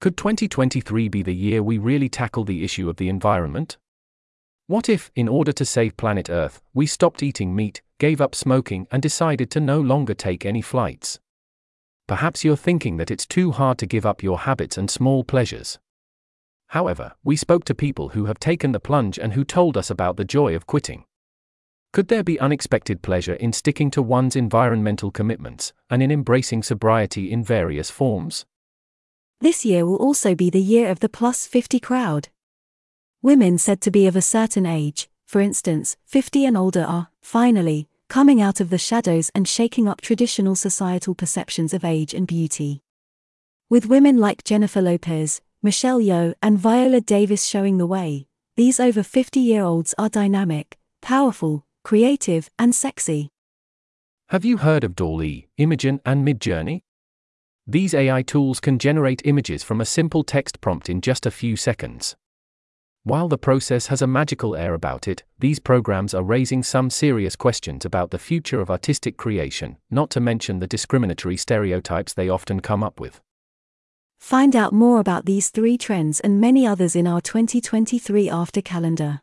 Could 2023 be the year we really tackle the issue of the environment? What if, in order to save planet Earth, we stopped eating meat, gave up smoking, and decided to no longer take any flights? Perhaps you're thinking that it's too hard to give up your habits and small pleasures. However, we spoke to people who have taken the plunge and who told us about the joy of quitting. Could there be unexpected pleasure in sticking to one's environmental commitments and in embracing sobriety in various forms? This year will also be the year of the plus 50 crowd. Women said to be of a certain age, for instance, 50 and older, are, finally, coming out of the shadows and shaking up traditional societal perceptions of age and beauty. With women like Jennifer Lopez, Michelle Yeoh, and Viola Davis showing the way, these over 50 year olds are dynamic, powerful, creative, and sexy. Have you heard of DALL-E, Imagen, and Midjourney? These AI tools can generate images from a simple text prompt in just a few seconds. While the process has a magical air about it, these programs are raising some serious questions about the future of artistic creation, not to mention the discriminatory stereotypes they often come up with. Find out more about these three trends and many others in our 2023 after calendar.